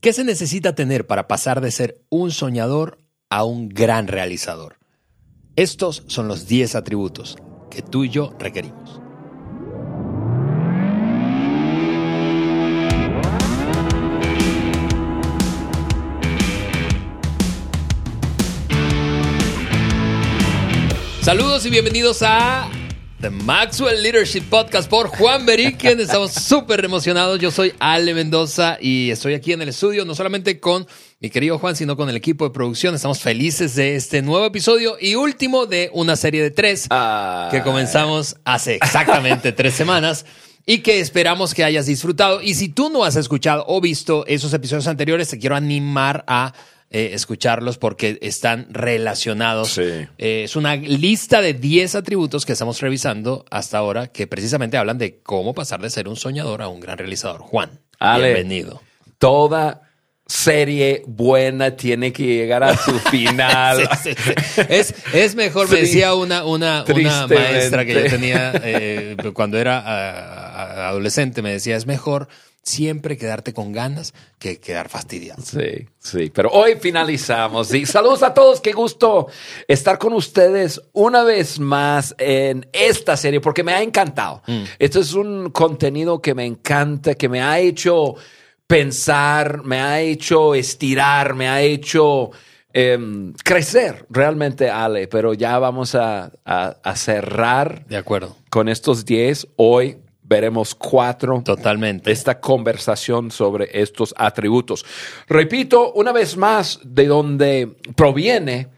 ¿Qué se necesita tener para pasar de ser un soñador a un gran realizador? Estos son los 10 atributos que tú y yo requerimos. Saludos y bienvenidos a The Maxwell Leadership Podcast por Juan Beriken. Estamos súper emocionados. Yo soy Ale Mendoza y estoy aquí en el estudio, no solamente con mi querido Juan, sino con el equipo de producción. Estamos felices de este nuevo episodio y último de una serie de tres Ah. que comenzamos hace exactamente tres semanas y que esperamos que hayas disfrutado. Y si tú no has escuchado o visto esos episodios anteriores, te quiero animar a eh, escucharlos porque están relacionados. Sí. Eh, es una lista de 10 atributos que estamos revisando hasta ahora que precisamente hablan de cómo pasar de ser un soñador a un gran realizador. Juan, Ale. bienvenido. Toda serie buena tiene que llegar a su final. Sí, sí, sí. Es, es mejor, me decía una, una, una maestra que yo tenía eh, cuando era ah, ah, adolescente, me decía, es mejor siempre quedarte con ganas que quedar fastidiado. Sí, sí, pero hoy finalizamos. Y saludos a todos, qué gusto estar con ustedes una vez más en esta serie porque me ha encantado. Esto es un contenido que me encanta, que me ha hecho pensar, me ha hecho estirar, me ha hecho em, crecer realmente, Ale, pero ya vamos a, a- a cerrar De acuerdo, con estos 10. Hoy veremos cuatro totalmente. esta conversación sobre estos atributos. Repito una vez más de donde proviene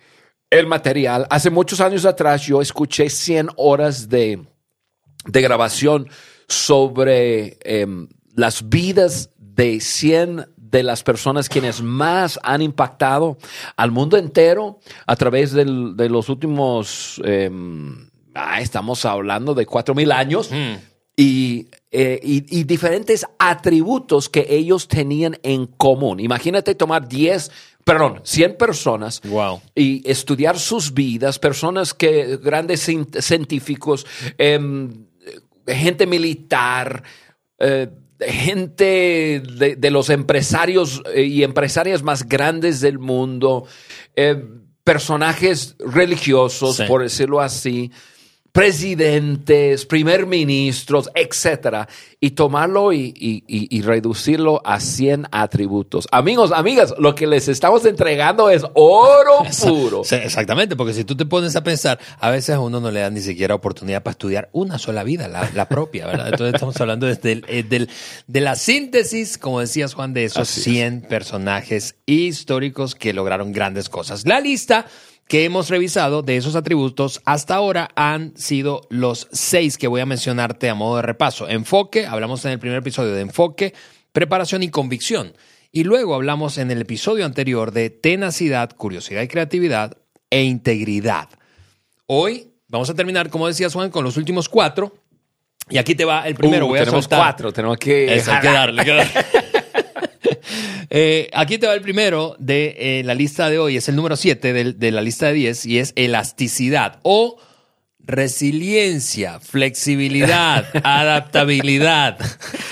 el material. Hace muchos años atrás yo escuché 100 horas de, de grabación sobre em, las vidas de 100 de las personas quienes más han impactado al mundo entero a través del- de los últimos, em, ah, estamos hablando de 4.000 años y, eh, y- y diferentes atributos que ellos tenían en común. Imagínate tomar 10, perdón, 100 personas Wow. y estudiar sus vidas, personas que, grandes cien- científicos, em, gente militar, eh, gente de, de los empresarios eh, y empresarias más grandes del mundo, eh, personajes religiosos, Sí. por decirlo así, presidentes, primer ministros, etcétera, y tomarlo y, y- y- reducirlo a 100 atributos. Amigos, amigas, lo que les estamos entregando es oro puro. Exactamente, porque si tú te pones a pensar, a veces a uno no le dan ni siquiera oportunidad para estudiar una sola vida, la, la propia, ¿verdad? Entonces estamos hablando desde el- eh, del- de la síntesis, como decías Juan, de esos Así es. 100 personajes históricos que lograron grandes cosas. La lista que hemos revisado de esos atributos hasta ahora han sido los seis que voy a mencionarte a modo de repaso. Enfoque, hablamos en el primer episodio de enfoque, preparación y convicción. Y luego hablamos en el episodio anterior de tenacidad, curiosidad y creatividad e integridad. Hoy vamos a terminar, como decías Juan, con los últimos cuatro. Y aquí te va el primero. Uh, voy a tenemos soltar- cuatro, tenemos que... eso, hay que darle, hay que darle. Eh, aquí te va el primero de eh, la lista de hoy, es el número 7 de, de la lista de 10 y es elasticidad o resiliencia, flexibilidad, adaptabilidad.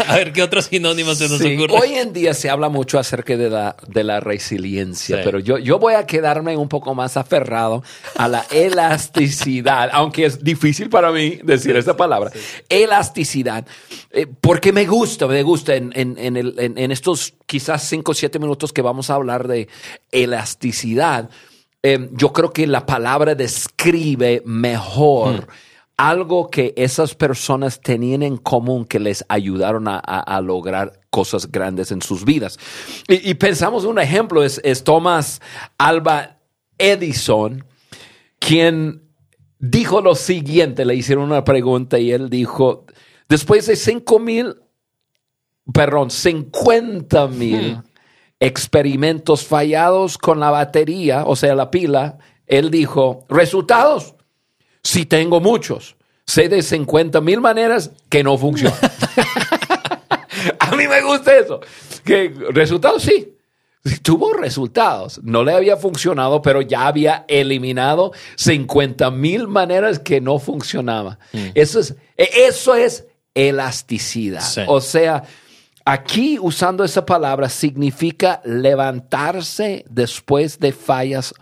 A ver qué otros sinónimos se nos Sí, ocurren. Hoy en día se habla mucho acerca de la, de la resiliencia, Sí. pero yo, yo voy a quedarme un poco más aferrado a la elasticidad, aunque es difícil para mí decir esta palabra. Elasticidad, eh, porque me gusta, me gusta en, en- en el- en- en estos quizás 5 o 7 minutos que vamos a hablar de elasticidad. Eh, yo creo que la palabra describe mejor algo que esas personas tenían en común que les ayudaron a, a- a lograr cosas grandes en sus vidas. Y, y pensamos un ejemplo, es, es Thomas Alba Edison, quien dijo lo siguiente, le hicieron una pregunta y él dijo, después de cinco mil, perdón, 50 mil experimentos fallados con la batería, o sea, la pila, él dijo, resultados, sí tengo muchos. Sé de 50 mil maneras que no funcionan. A mí me gusta eso. Que resultados sí. Tuvo resultados. No le había funcionado, pero ya había eliminado 50 mil maneras que no funcionaba. Eso es, e- eso es elasticidad. Sí. O sea, aquí usando esa palabra significa levantarse después de fallas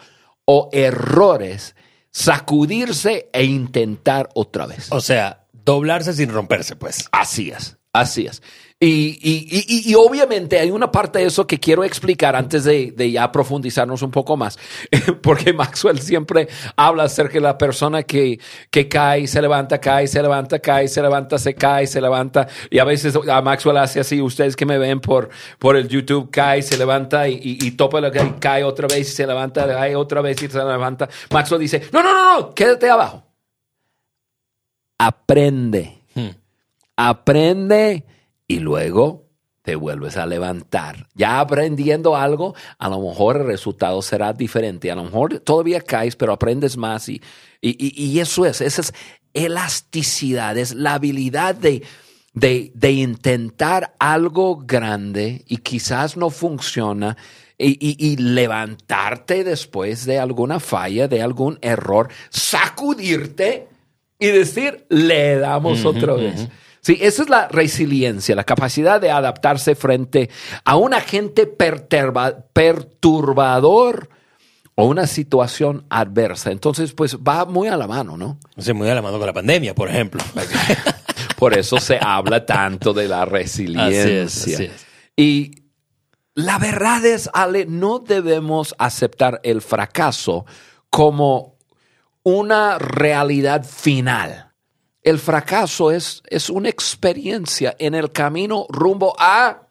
o errores, sacudirse e intentar otra vez. O sea, doblarse sin romperse, pues. Así es, así es. Y, y, y, obviamente hay una parte de eso que quiero explicar antes de, de, ya profundizarnos un poco más, porque Maxwell siempre habla acerca de la persona que, que cae, se levanta, cae, se levanta, cae, se levanta, se cae, se levanta, y a veces a Maxwell hace así, ustedes que me ven por, por el YouTube, cae, se levanta y, y, topa lo que cae otra vez y se levanta, cae otra vez y se levanta. Maxwell dice, no, no, no, no, quédate abajo. Aprende. Aprende y luego te vuelves a levantar. Ya aprendiendo algo, a lo mejor el resultado será diferente. A lo mejor todavía caes, pero aprendes más. Y, y, eso es, esa es elasticidad, es la habilidad de, de, de intentar algo grande y quizás no funciona. Y, y, levantarte después de alguna falla, de algún error, sacudirte y decir, le damos otra vez. Sí, esa es la resiliencia, la capacidad de adaptarse frente a un agente perturbador o una situación adversa. Entonces, pues va muy a la mano, ¿no? Sí, muy a la mano con la pandemia, por ejemplo. por eso se habla tanto de la resiliencia. Y la verdad es, Ale, no debemos aceptar el fracaso como una realidad final el fracaso es, es una experiencia en el camino rumbo a,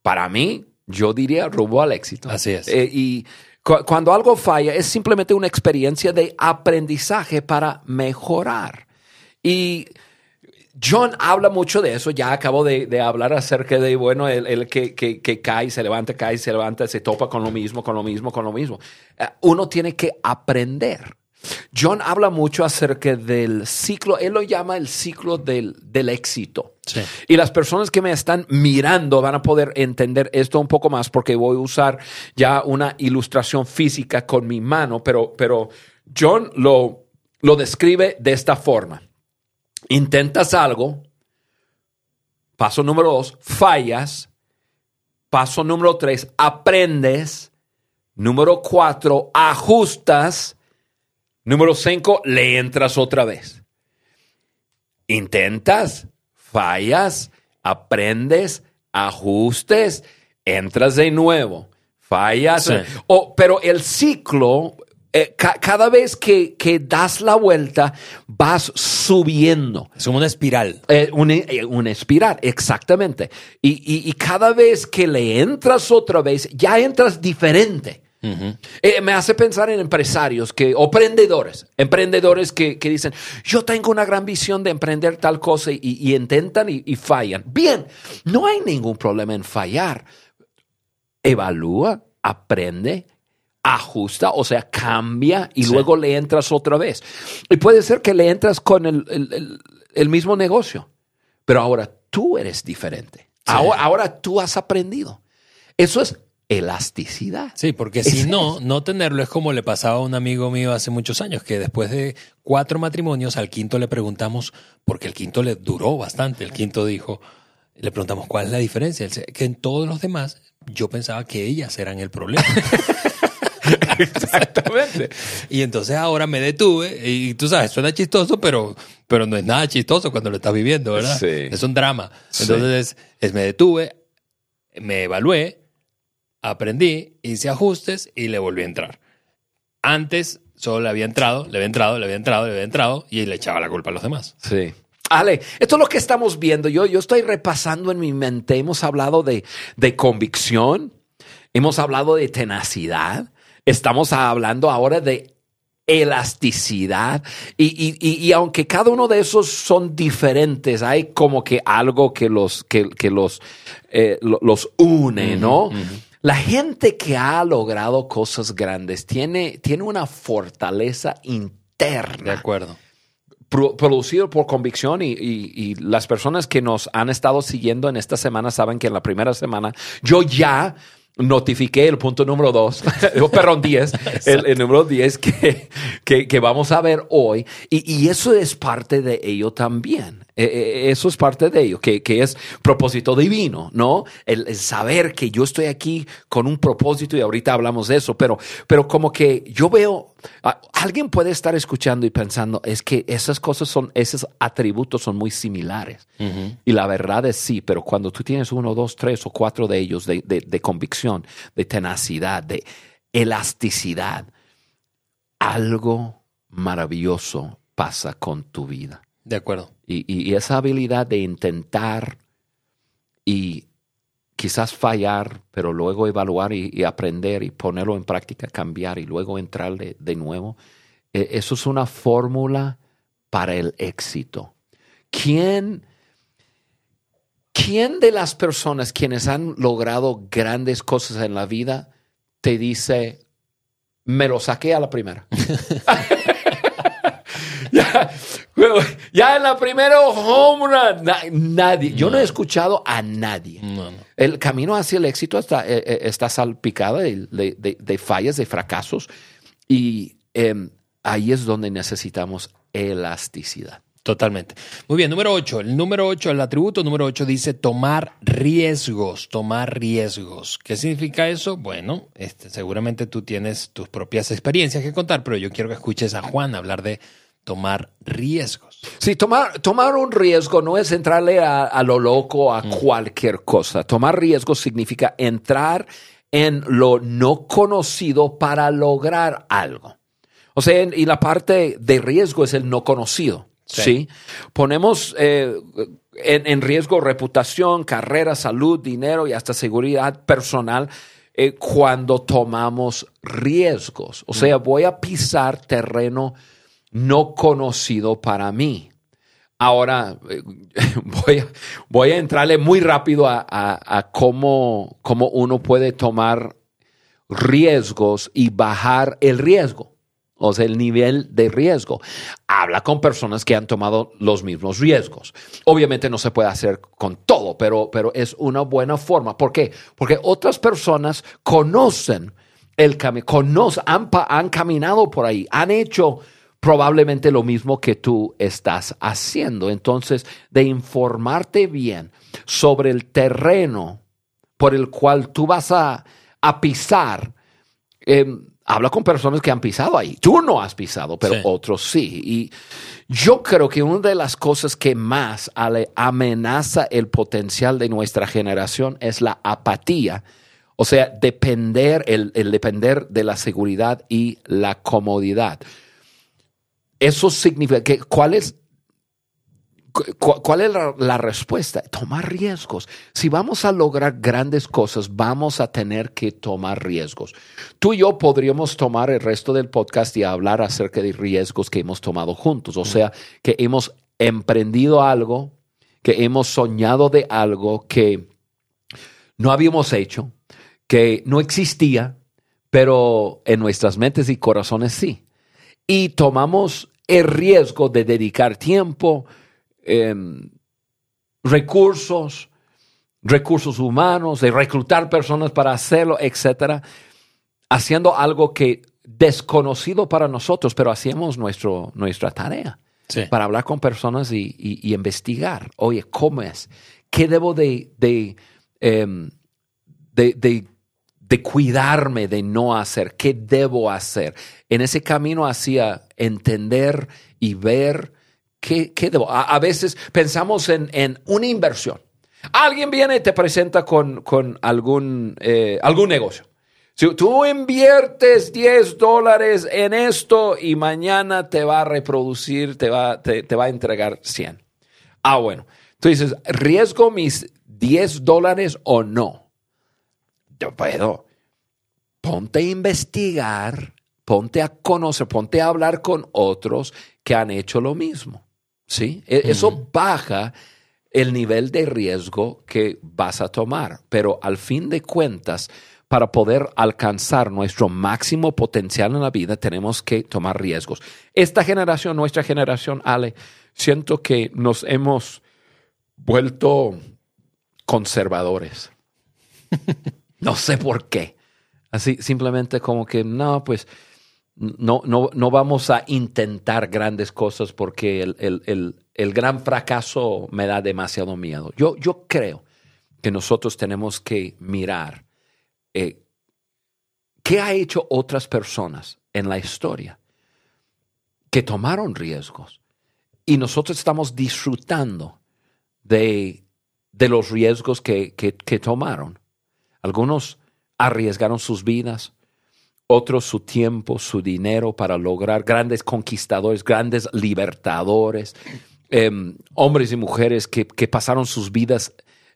para mí, yo diría rumbo al éxito. Así es. Eh, y cuando algo falla es simplemente una experiencia de aprendizaje para mejorar. Y John habla mucho de eso, ya acabo de, hablar acerca de, bueno, el, que, que, que, cae, se levanta, cae, se levanta, se topa con lo mismo, con lo mismo, con lo mismo. Eh, uno tiene que aprender. John habla mucho acerca del ciclo, él lo llama el ciclo del, éxito. Y las personas que me están mirando van a poder entender esto un poco más porque voy a usar ya una ilustración física con mi mano, pero, pero John lo, lo describe de esta forma. Intentas algo, paso número dos, fallas, paso número tres, aprendes, número cuatro, ajustas, Número cinco, le entras otra vez. Intentas, fallas, aprendes, ajustes, entras de nuevo, fallas. pero el ciclo, eh, cada vez que, das la vuelta, vas subiendo. Es como una espiral. Eh, eh, una, espiral, exactamente. y cada vez que le entras otra vez, ya entras diferente. Eh, me hace pensar en empresarios que, o emprendedores, emprendedores que, dicen, yo tengo una gran visión de emprender tal cosa y, intentan y, fallan. Bien, no hay ningún problema en fallar. Evalúa, aprende, ajusta, o sea, cambia y luego le entras otra vez. Y puede ser que le entras con el, mismo negocio, pero ahora tú eres diferente. Ahora, ahora tú has aprendido. Eso es elasticidad. Sí, porque si no, no tenerlo es como le pasaba a un amigo mío hace muchos años, que después de cuatro matrimonios, al quinto le preguntamos, porque el quinto le duró bastante, el quinto dijo, le preguntamos cuál es la diferencia, que en todos los demás yo pensaba que ellas eran el problema. Exactamente. y entonces ahora me detuve y tú sabes, suena chistoso, pero, pero no es nada chistoso cuando lo estás viviendo, ¿verdad? Sí. Es un drama. Entonces es, me detuve, me evalué, aprendí, hice ajustes y le volví a entrar. Antes solo le había entrado, le había entrado, le había entrado, le había entrado y le echaba la culpa a los demás. Sí. Ale, esto es lo que estamos viendo. Yo, yo estoy repasando en mi mente. Hemos hablado de, convicción, hemos hablado de tenacidad, estamos hablando ahora de elasticidad y, aunque cada uno de esos son diferentes, hay como que algo que los, que, los, eh, los une, ¿no? La gente que ha logrado cosas grandes tiene, tiene una fortaleza interna. De acuerdo. producido por convicción y, las personas que nos han estado siguiendo en esta semana saben que en la primera semana yo ya notifiqué el punto número dos, perdón, diez, el, número diez que, que, vamos a ver hoy. Y, y, eso es parte de ello también. Eh, eh, eso es parte de ello, que, que es propósito divino, ¿no? El, el, saber que yo estoy aquí con un propósito y ahorita hablamos de eso, pero, pero como que yo veo, alguien puede estar escuchando y pensando, es que esas cosas son, esos atributos son muy similares. Y la verdad es sí, pero cuando tú tienes uno, dos, tres o cuatro de ellos de, de, de convicción, de tenacidad, de elasticidad, algo maravilloso pasa con tu vida. De acuerdo. Y, y, esa habilidad de intentar y quizás fallar, pero luego evaluar y, aprender y ponerlo en práctica, cambiar y luego entrar de, de nuevo, eh, eso es una fórmula para el éxito. ¿Quién, ¿Quién de las personas quienes han logrado grandes cosas en la vida te dice, me lo saqué a la primera? ya, en la primera home run, nadie. Yo no. he escuchado a nadie. No, no. El camino hacia el éxito está, eh, eh, está salpicado de, de, de, fallas, de fracasos. Y eh, ahí es donde necesitamos elasticidad. Totalmente. Muy bien, número 8. El número 8, el atributo número 8 dice tomar riesgos, tomar riesgos. ¿Qué significa eso? Bueno, este, seguramente tú tienes tus propias experiencias que contar, pero yo quiero que escuches a Juan hablar de tomar riesgos. Sí, tomar, tomar un riesgo no es entrarle a, a lo loco a mm. cualquier cosa. Tomar riesgos significa entrar en lo no conocido para lograr algo. O sea, y la parte de riesgo es el no conocido. Sí. ¿sí? Ponemos eh, en, en, riesgo reputación, carrera, salud, dinero y hasta seguridad personal eh, cuando tomamos riesgos. O sea, voy a pisar terreno no conocido para mí. Ahora eh, voy, a, voy a entrarle muy rápido a, a, cómo, cómo uno puede tomar riesgos y bajar el riesgo o sea, el nivel de riesgo. Habla con personas que han tomado los mismos riesgos. Obviamente no se puede hacer con todo, pero, pero es una buena forma. ¿Por qué? Porque otras personas conocen el camino, han caminado por ahí, han hecho probablemente lo mismo que tú estás haciendo. Entonces, de informarte bien sobre el terreno por el cual tú vas a, a pisar, eh, habla con personas que han pisado ahí. Tú no has pisado, pero sí. otros sí. Y yo creo que una de las cosas que más amenaza el potencial de nuestra generación es la apatía. O sea, depender, el, el depender de la seguridad y la comodidad. Eso significa que, ¿cuál es ¿Cuál es la, la, respuesta? Tomar riesgos. Si vamos a lograr grandes cosas, vamos a tener que tomar riesgos. Tú y yo podríamos tomar el resto del podcast y hablar acerca de riesgos que hemos tomado juntos. O sea, que hemos emprendido algo, que hemos soñado de algo que no habíamos hecho, que no existía, pero en nuestras mentes y corazones sí. Y tomamos el riesgo de dedicar tiempo, eh, recursos, recursos humanos, de reclutar personas para hacerlo, etcétera, haciendo algo que desconocido para nosotros, pero hacíamos nuestro, nuestra tarea sí. para hablar con personas y, y, y, investigar. Oye, ¿cómo es? ¿Qué debo de, de, eh, de, de de cuidarme de no hacer, qué debo hacer. En ese camino hacia entender y ver ¿Qué, qué debo? A, a, veces pensamos en, en, una inversión. Alguien viene y te presenta con, con algún, eh, algún negocio. Tú inviertes 10 dólares en esto y mañana te va a reproducir, te va, te, te va a entregar 100. Ah, bueno. Tú dices, ¿riesgo mis 10 dólares o no? Yo puedo. Ponte a investigar, ponte a conocer, ponte a hablar con otros que han hecho lo mismo. ¿sí? Uh -huh. Eso baja el nivel de riesgo que vas a tomar, pero al fin de cuentas, para poder alcanzar nuestro máximo potencial en la vida, tenemos que tomar riesgos. Esta generación, nuestra generación, Ale, siento que nos hemos vuelto conservadores. no sé por qué. Así, simplemente como que, no, pues no, no, no vamos a intentar grandes cosas porque el, el, el, gran fracaso me da demasiado miedo. Yo, yo creo que nosotros tenemos que mirar eh, qué ha hecho otras personas en la historia que tomaron riesgos y nosotros estamos disfrutando de, de los riesgos que, que tomaron. Algunos arriesgaron sus vidas, otros su tiempo, su dinero para lograr grandes conquistadores, grandes libertadores, em, hombres y mujeres que, pasaron sus vidas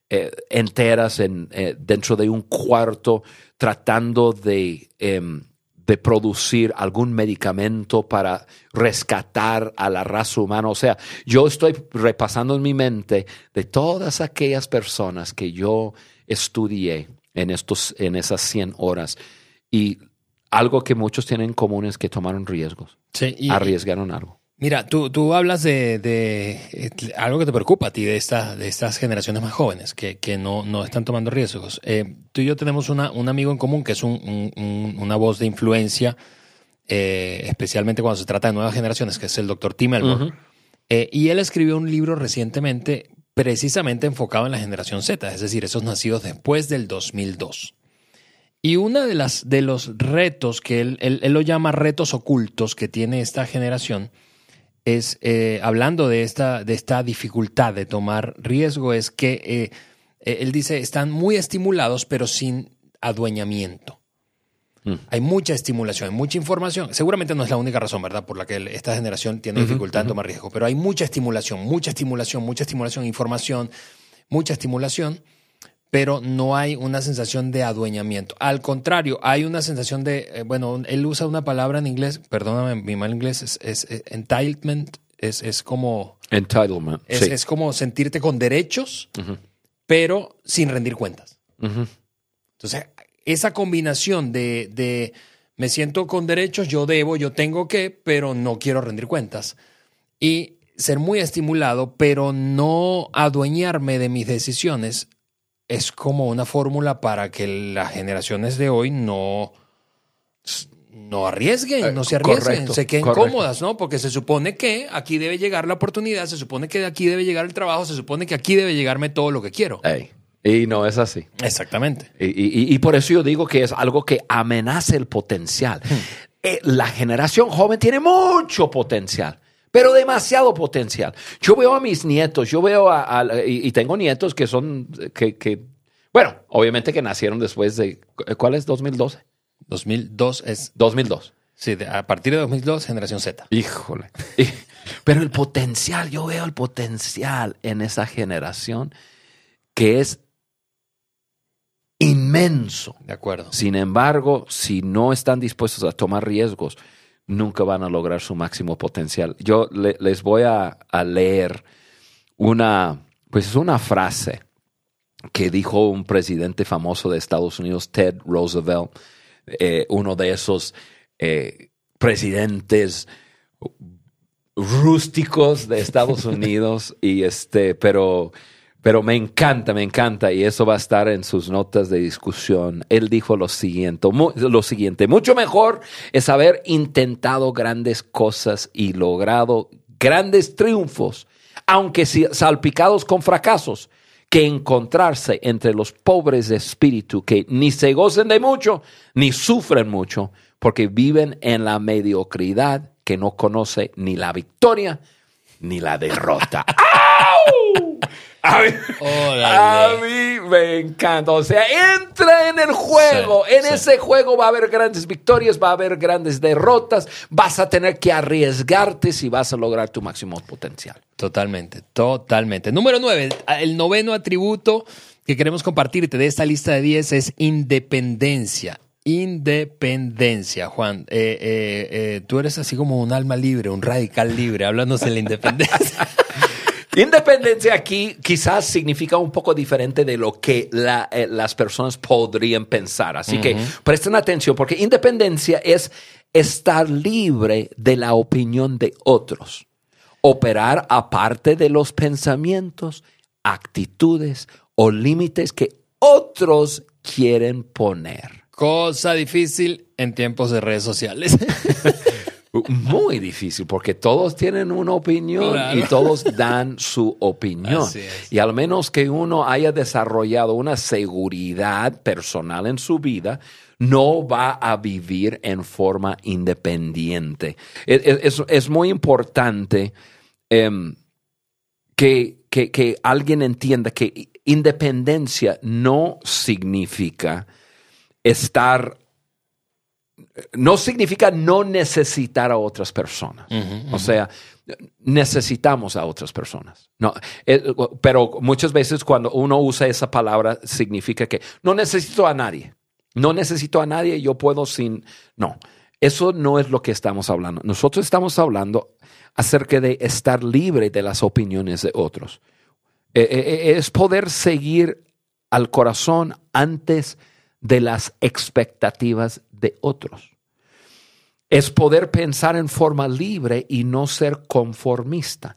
eh, enteras en, eh, dentro de un cuarto tratando em, de producir algún medicamento para rescatar a la raza humana. O sea, yo estoy repasando en mi mente de todas aquellas personas que yo estudié en, estos, en esas 100 horas y algo que muchos tienen en común es que tomaron riesgos, Sí, y- arriesgaron algo. Mira, tú, tú hablas de, de, eh, algo que te preocupa a ti de, esta, de estas generaciones más jóvenes que, que no, no están tomando riesgos. Eh, tú y yo tenemos una, un amigo en común que es un- un- un- una voz de influencia, eh, especialmente cuando se trata de nuevas generaciones, que es el doctor Tim Elmore. Ujú. Eh, y él escribió un libro recientemente precisamente enfocado en la generación Z, es decir, esos nacidos después del 2002. Y uno de, de los retos que él lo llama retos ocultos que tiene esta generación es, eh, hablando de esta, de esta dificultad de tomar riesgo, es que eh, eh, él dice, están muy estimulados pero sin adueñamiento. Mm. Hay mucha estimulación, hay mucha información. Seguramente no es la única razón, ¿verdad?, por la que esta generación tiene dificultad en tomar riesgo, pero hay mucha estimulación, mucha estimulación, mucha estimulación, información, mucha estimulación, pero no hay una sensación de adueñamiento. Al contrario, hay una sensación de, eh, bueno, él usa una palabra en inglés, perdóname mi mal inglés, es, es- es entitlement, es, es como Entitlement. es, sí. es como sentirte con derechos, pero sin rendir cuentas. Entonces, esa combinación de, de me siento con derechos, yo debo, yo tengo que, pero no quiero rendir cuentas. Y ser muy estimulado, pero no adueñarme de mis decisiones, es como una fórmula para que las generaciones de hoy no, no arriesguen, no se arriesguen, correcto, se queden correcto. cómodas, ¿no? Porque se supone que aquí debe llegar la oportunidad, se supone que de aquí debe llegar el trabajo, se supone que aquí debe llegarme todo lo que quiero. Ey. Y no es así. Exactamente. Y, y- y por eso yo digo que es algo que amenaza el potencial. Eh, la generación joven tiene mucho potencial, pero demasiado potencial. Yo veo a mis nietos, yo veo a, a- y, y tengo nietos que son, que, que, bueno, obviamente que nacieron después de, ¿cuál es 2012? 2002 es 2002. Sí, a partir de 2002, generación Z. Híjole. Pero el potencial, yo veo el potencial en esa generación que es inmenso. De acuerdo. Sin embargo, si no están dispuestos a tomar riesgos, nunca van a lograr su máximo potencial. Yo le- les voy a, a leer una, pues es una frase que dijo un presidente famoso de Estados Unidos, Ted Roosevelt, eh, uno de esos eh, presidentes rústicos de Estados Unidos y este, pero, pero me encanta, me encanta y eso va a estar en sus notas de discusión. Él dijo lo siguiente, lo siguiente, mucho mejor es haber intentado grandes cosas y logrado grandes triunfos, aunque salpicados con fracasos, que encontrarse entre los pobres de espíritu que ni se gocen de mucho ni sufren mucho, porque viven en la mediocridad que no conoce ni la victoria ni la derrota. ¡Au! A mí, a mí me encanta. O sea, entra en el juego. Sí, en sí. ese juego va a haber grandes victorias, va a haber grandes derrotas. Vas a tener que arriesgarte si vas a lograr tu máximo potencial. Totalmente, totalmente. Número nueve, el noveno atributo que queremos compartirte de esta lista de 10 es independencia. Independencia, Juan. Eh, eh, eh, tú eres así como un alma libre, un radical libre, háblanos de la independencia. Independencia aquí quizás significa un poco diferente de lo que la- eh, las personas podrían pensar. Así que presten atención porque independencia es estar libre de la opinión de otros, operar aparte de los pensamientos, actitudes o límites que otros quieren poner. Cosa difícil en tiempos de redes sociales. Muy difícil, porque todos tienen una opinión y todos dan su opinión. Y al menos que uno haya desarrollado una seguridad personal en su vida, no va a vivir en forma independiente. Es, muy importante em, que, que alguien entienda que independencia no significa estar no significa no necesitar a otras personas. O sea, necesitamos a otras personas. No, eh, pero muchas veces cuando uno usa esa palabra significa que no necesito a nadie. No necesito a nadie, yo puedo sin... No, eso no es lo que estamos hablando. Nosotros estamos hablando acerca de estar libre de las opiniones de otros. Eh, eh, es poder seguir al corazón antes de las expectativas de otros. Es poder pensar en forma libre y no ser conformista.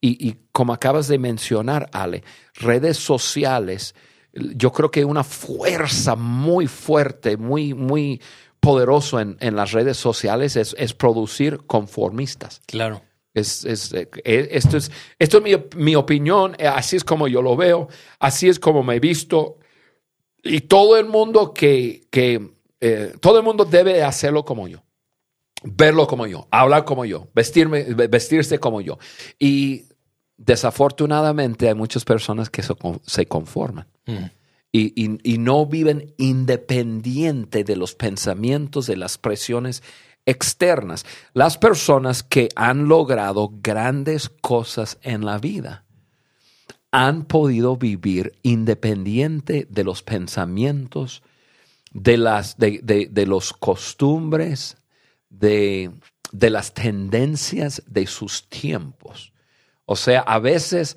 Y, como acabas de mencionar, Ale, redes sociales, yo creo que una fuerza muy fuerte, muy, muy poderoso en, las redes sociales es, producir conformistas. Claro. Es, eh, eh, esto es, esto es mi, mi, opinión, eh, así es como yo lo veo, así es como me he visto. Y todo el mundo que, que eh, todo el mundo debe hacerlo como yo, verlo como yo, hablar como yo, vestirme, vestirse como yo. Y desafortunadamente hay muchas personas que se conforman. Mm. Y, no viven independiente de los pensamientos, de las presiones externas. Las personas que han logrado grandes cosas en la vida han podido vivir independiente de los pensamientos, de, las, de, de, los costumbres, de, de las tendencias de sus tiempos. O sea, a veces,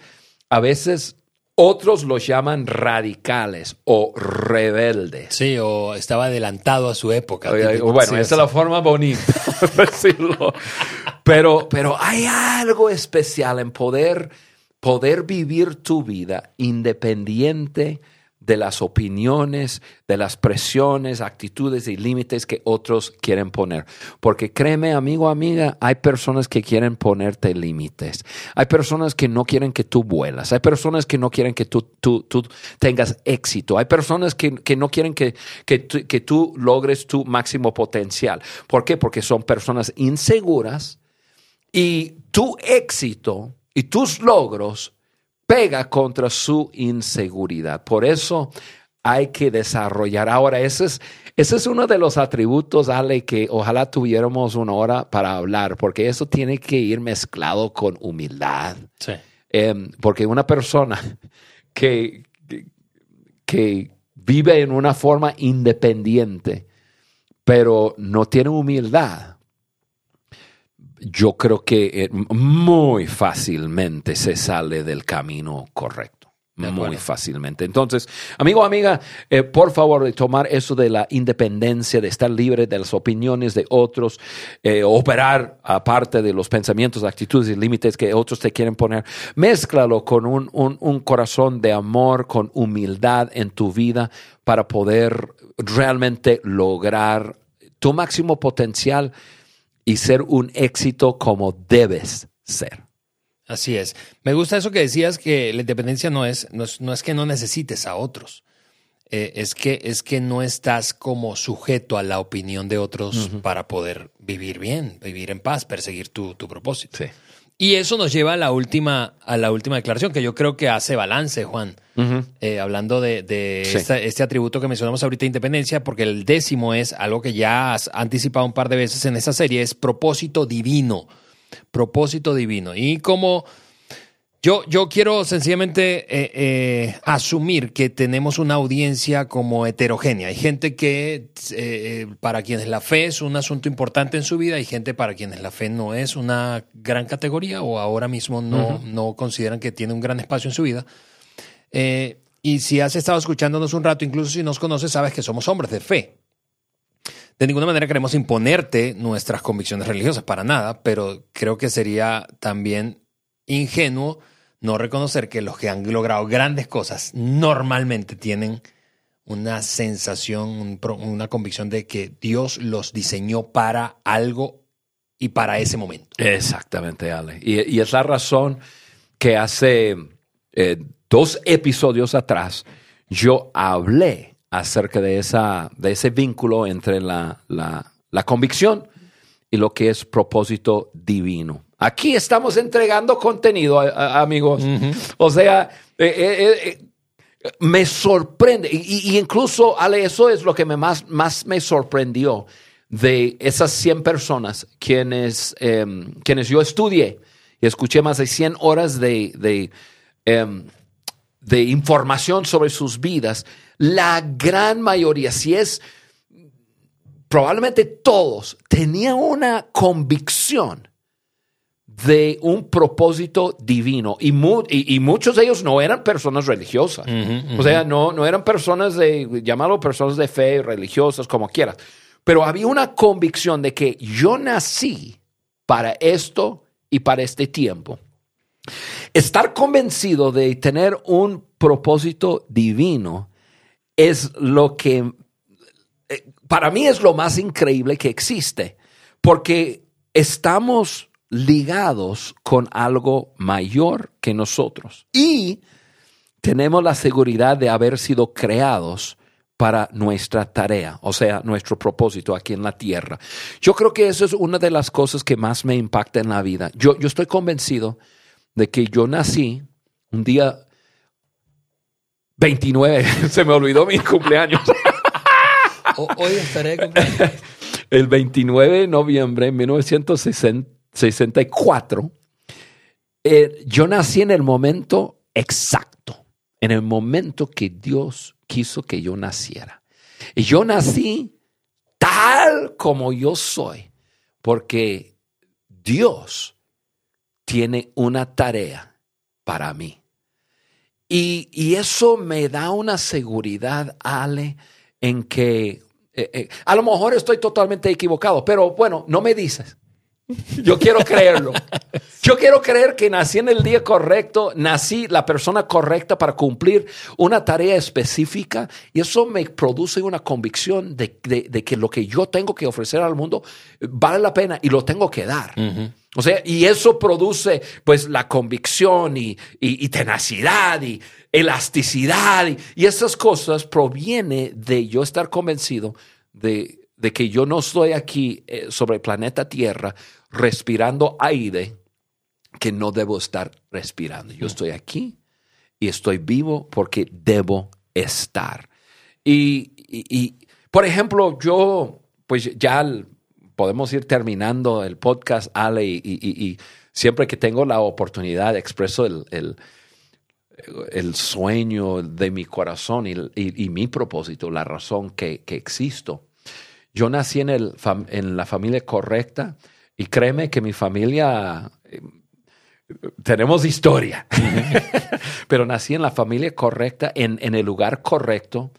a veces otros los llaman radicales o rebeldes. Sí, o estaba adelantado a su época. bueno, esa es la forma bonita de decirlo. Pero, pero hay algo especial en poder, poder vivir tu vida independiente de las opiniones, de las presiones, actitudes y límites que otros quieren poner. Porque créeme, amigo, amiga, hay personas que quieren ponerte límites. Hay personas que no quieren que tú vuelas. Hay personas que no quieren que tú, tú, tengas éxito. Hay personas que, no quieren que, que, que tú logres tu máximo potencial. ¿Por qué? Porque son personas inseguras y tu éxito y tus logros pega contra su inseguridad. Por eso hay que desarrollar. Ahora, ese es, ese es uno de los atributos, Ale, que ojalá tuviéramos una hora para hablar, porque eso tiene que ir mezclado con humildad. Sí. Em, porque una persona que, que vive en una forma independiente, pero no tiene humildad, yo creo que eh, muy fácilmente se sale del camino correcto. Muy fácilmente. Entonces, amigo, amiga, eh, por favor, tomar eso de la independencia, de estar libre de las opiniones de otros, eh, operar aparte de los pensamientos, actitudes y límites que otros te quieren poner, mézclalo con un, un corazón de amor, con humildad en tu vida para poder realmente lograr tu máximo potencial y ser un éxito como debes ser. Así es. Me gusta eso que decías que la independencia no es, no es, que no necesites a otros. Eh, es, que, es que no estás como sujeto a la opinión de otros para poder vivir bien, vivir en paz, perseguir tu, tu propósito. Sí. Y eso nos lleva a la última, a la última declaración, que yo creo que hace balance, Juan. Eh, hablando de, este atributo que mencionamos ahorita, independencia, porque el décimo es algo que ya has anticipado un par de veces en esa serie, es propósito divino. Propósito divino. Y como yo, yo quiero sencillamente eh, eh, asumir que tenemos una audiencia como heterogénea. Hay gente que eh, para quienes la fe es un asunto importante en su vida, hay gente para quienes la fe no es una gran categoría o ahora mismo no, no consideran que tiene un gran espacio en su vida. y si has estado escuchándonos un rato, incluso si nos conoces, sabes que somos hombres de fe. De ninguna manera queremos imponerte nuestras convicciones religiosas, para nada, pero creo que sería también ingenuo no reconocer que los que han logrado grandes cosas normalmente tienen una sensación, una convicción de que Dios los diseñó para algo y para ese momento. Exactamente, Ale. Y, es la razón que hace eh, dos episodios atrás yo hablé acerca de, esa, de ese vínculo entre la, la, la convicción y lo que es propósito divino. Aquí estamos entregando contenido, amigos. O sea, eh, eh, eh, me sorprende. Y, incluso, Ale, eso es lo que me más, más me sorprendió de esas 100 personas quienes, em, quienes yo estudié y escuché más de 100 horas de, de, em, de información sobre sus vidas. La gran mayoría, si es probablemente todos, tenían una convicción de un propósito divino y, y, muchos de ellos no eran personas religiosas. O sea, no, no eran personas de, llamarlo personas de fe, religiosas, como quieras. Pero había una convicción de que yo nací para esto y para este tiempo. Estar convencido de tener un propósito divino es lo que, eh, para mí es lo más increíble que existe, porque estamos ligados con algo mayor que nosotros. Y tenemos la seguridad de haber sido creados para nuestra tarea, o sea, nuestro propósito aquí en la tierra. Yo creo que eso es una de las cosas que más me impacta en la vida. Yo, yo estoy convencido de que yo nací un día 29, se me olvidó mi cumpleaños. Hoy estaré cumpleaños. El 29 de noviembre de 1960 64, eh, yo nací en el momento exacto, en el momento que Dios quiso que yo naciera. Y yo nací tal como yo soy, porque Dios tiene una tarea para mí. Y, eso me da una seguridad, Ale, en que eh, eh, a lo mejor estoy totalmente equivocado, pero bueno, no me dices. Yo quiero creerlo. Yo quiero creer que nací en el día correcto, nací la persona correcta para cumplir una tarea específica y eso me produce una convicción de, que lo que yo tengo que ofrecer al mundo vale la pena y lo tengo que dar. O sea, y eso produce pues la convicción y, tenacidad y elasticidad y, y esas cosas proviene de yo estar convencido de de que yo no estoy aquí eh, sobre el planeta Tierra respirando aire que no debo estar respirando. Yo estoy aquí y estoy vivo porque debo estar. Y, por ejemplo, yo, pues ya podemos ir terminando el podcast, Ale, y, siempre que tengo la oportunidad expreso el, el, sueño de mi corazón y, mi propósito, la razón que, que existo. Yo nací en, el, en la familia correcta y créeme que mi familia, eh, tenemos historia, pero nací en la familia correcta, en, en el lugar correcto.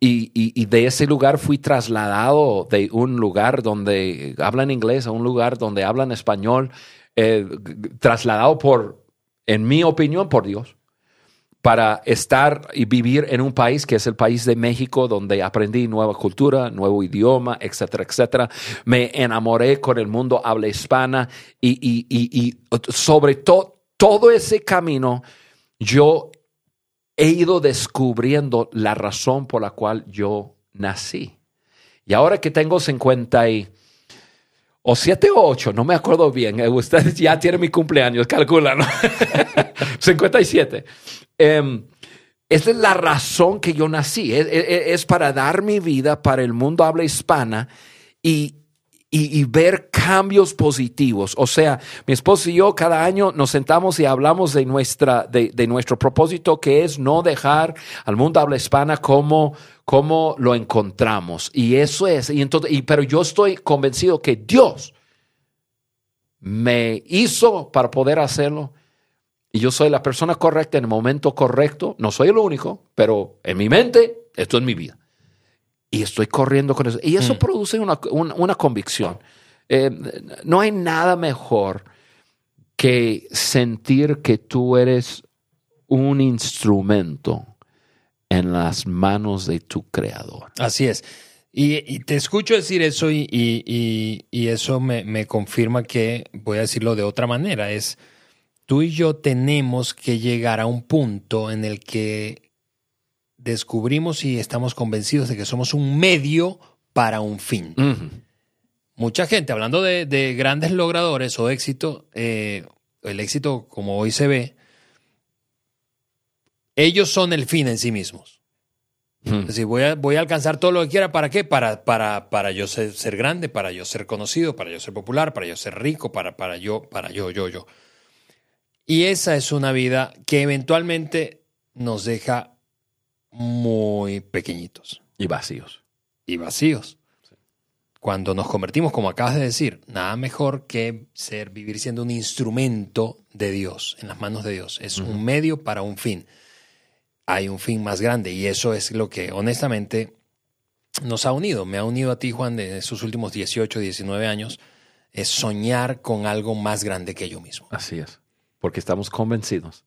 Y, y, de ese lugar fui trasladado de un lugar donde hablan inglés a un lugar donde hablan español, eh, trasladado por, en mi opinión, por Dios para estar y vivir en un país que es el país de México, donde aprendí nueva cultura, nuevo idioma, etcétera, etcétera. Me enamoré con el mundo habla hispana y, sobre todo, todo ese camino yo he ido descubriendo la razón por la cual yo nací. Y ahora que tengo 50 y, o 7 o 8, no me acuerdo bien, eh, ustedes ya tienen mi cumpleaños, calculan, 57. Em, esa es la razón que yo nací. Es, para dar mi vida para el mundo habla hispana y, ver cambios positivos. O sea, mi esposo y yo cada año nos sentamos y hablamos de, nuestra, de, nuestro propósito, que es no dejar al mundo habla hispana como, como lo encontramos. Y eso es. Y entonces, y, pero yo estoy convencido que Dios me hizo para poder hacerlo y yo soy la persona correcta en el momento correcto, no soy el único, pero en mi mente, esto es mi vida. Y estoy corriendo con eso. Y eso mm. produce una, convicción. Eh, no hay nada mejor que sentir que tú eres un instrumento en las manos de tu creador. Así es. Y, y te escucho decir eso y, y- y- y eso me, me confirma que, voy a decirlo de otra manera, es tú y yo tenemos que llegar a un punto en el que descubrimos y estamos convencidos de que somos un medio para un fin. Mucha gente, hablando de, de grandes logradores o éxito, eh, el éxito como hoy se ve, ellos son el fin en sí mismos. Ujú. Es decir, voy a, voy a alcanzar todo lo que quiera. ¿Para qué? Para, para, para yo ser, ser grande, para yo ser conocido, para yo ser popular, para yo ser rico, para, para yo, para yo, yo, yo. Y esa es una vida que eventualmente nos deja muy pequeñitos Y vacíos. y vacíos. Cuando nos convertimos, como acabas de decir, nada mejor que ser, vivir siendo un instrumento de Dios, en las manos de Dios. Es un medio para un fin. Hay un fin más grande y eso es lo que honestamente nos ha unido. Me ha unido a ti, Juan, de esos últimos 18, 19 años, es soñar con algo más grande que yo mismo. Así es. Porque estamos convencidos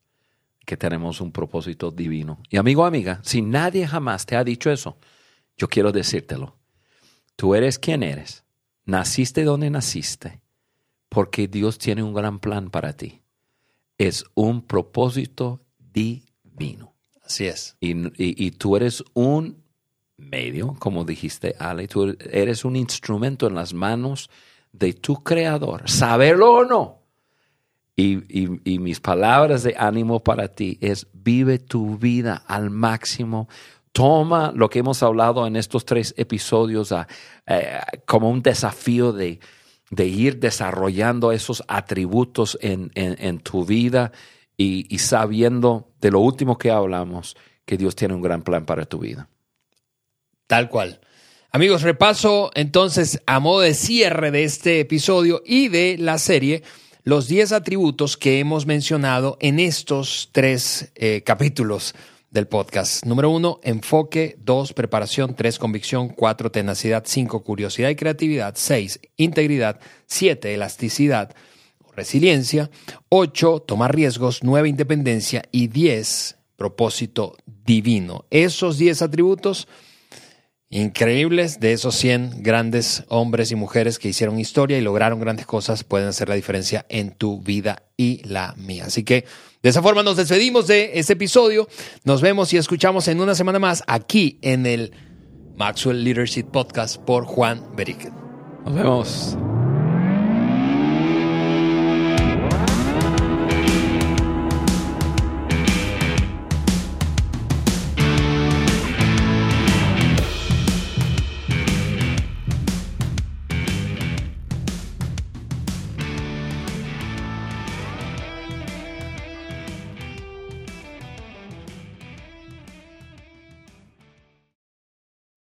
que tenemos un propósito divino. Y amigo, amiga, si nadie jamás te ha dicho eso, yo quiero decírtelo. Tú eres quien eres. Naciste donde naciste. Porque Dios tiene un gran plan para ti. Es un propósito divino. Así es. Y, y- y tú eres un medio, como dijiste, Ale, tú eres un instrumento en las manos de tu creador, saberlo o no. Y, y- mis palabras de ánimo para ti es vive tu vida al máximo. Toma lo que hemos hablado en estos tres episodios ah, eh, como un desafío de, de ir desarrollando esos atributos en, en- en tu vida y, y sabiendo de lo último que hablamos, que Dios tiene un gran plan para tu vida. Tal cual. Amigos, repaso entonces a modo de cierre de este episodio y de la serie los 10 atributos que hemos mencionado en estos tres eh, capítulos del podcast. Número uno, enfoque. Dos, preparación. Tres, convicción. Cuatro, tenacidad. Cinco, curiosidad y creatividad. Seis, integridad. Siete, elasticidad o resiliencia. Ocho, tomar riesgos. Nueve, independencia. Y diez, propósito divino. Esos 10 atributos increíbles de esos 100 grandes hombres y mujeres que hicieron historia y lograron grandes cosas pueden hacer la diferencia en tu vida y la mía. Así que de esa forma nos despedimos de este episodio. Nos vemos y escuchamos en una semana más aquí en el Maxwell Leadership Podcast por Juan Beriken. Nos vemos.